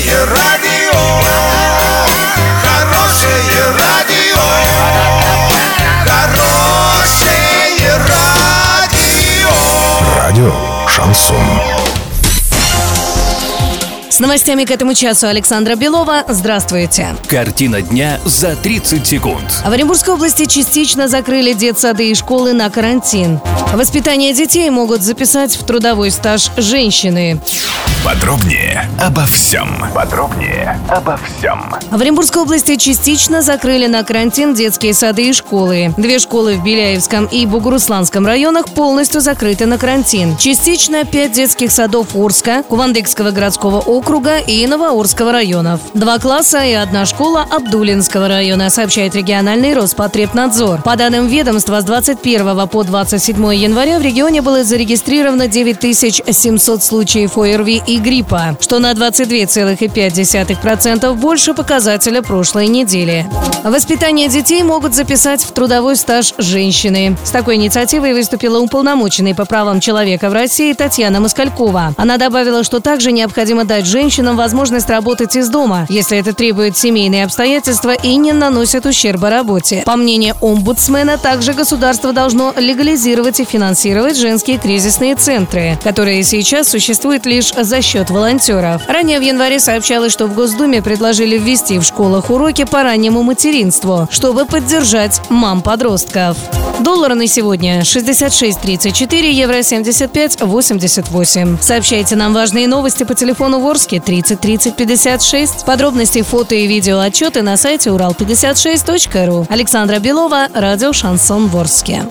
Хорошее радио, хорошее радио, хорошее радио. Радио Шансон. С новостями к этому часу Александра Белова. Здравствуйте. Картина дня за 30 секунд. В Оренбургской области частично закрыли детсады и школы на карантин. Воспитание детей могут записать в трудовой стаж женщины. Подробнее обо всем. Подробнее обо всем. В Оренбургской области частично закрыли на карантин детские сады и школы. Две школы в Беляевском и Бугурусланском районах полностью закрыты на карантин. Частично пять детских садов Орска, Кувандыкского городского округа и Новоорского районов. Два класса и одна школа Абдулинского района, сообщает региональный Роспотребнадзор. По данным ведомства, с 21 по 27 января в регионе было зарегистрировано 9700 случаев ОРВИ и гриппа, что на 22,5% больше показателя прошлой недели. Воспитание детей могут записать в трудовой стаж женщины. С такой инициативой выступила уполномоченный по правам человека в России Татьяна Москалькова. Она добавила, что также необходимо дать женщинам возможность работать из дома, если это требует семейные обстоятельства и не наносит ущерба работе. По мнению омбудсмена, также государство должно легализировать и финансировать женские кризисные центры, которые сейчас существуют лишь за счет волонтеров. Ранее в январе сообщалось, что в Госдуме предложили ввести в школах уроки по раннему материнству, чтобы поддержать мам-подростков. Доллар на сегодня 66.34, евро 75.88. Сообщайте нам важные новости по телефону Ворске 30 30 56. Подробности, фото и видео отчеты на сайте урал56.ру. Александра Белова, радио «Шансон Ворске».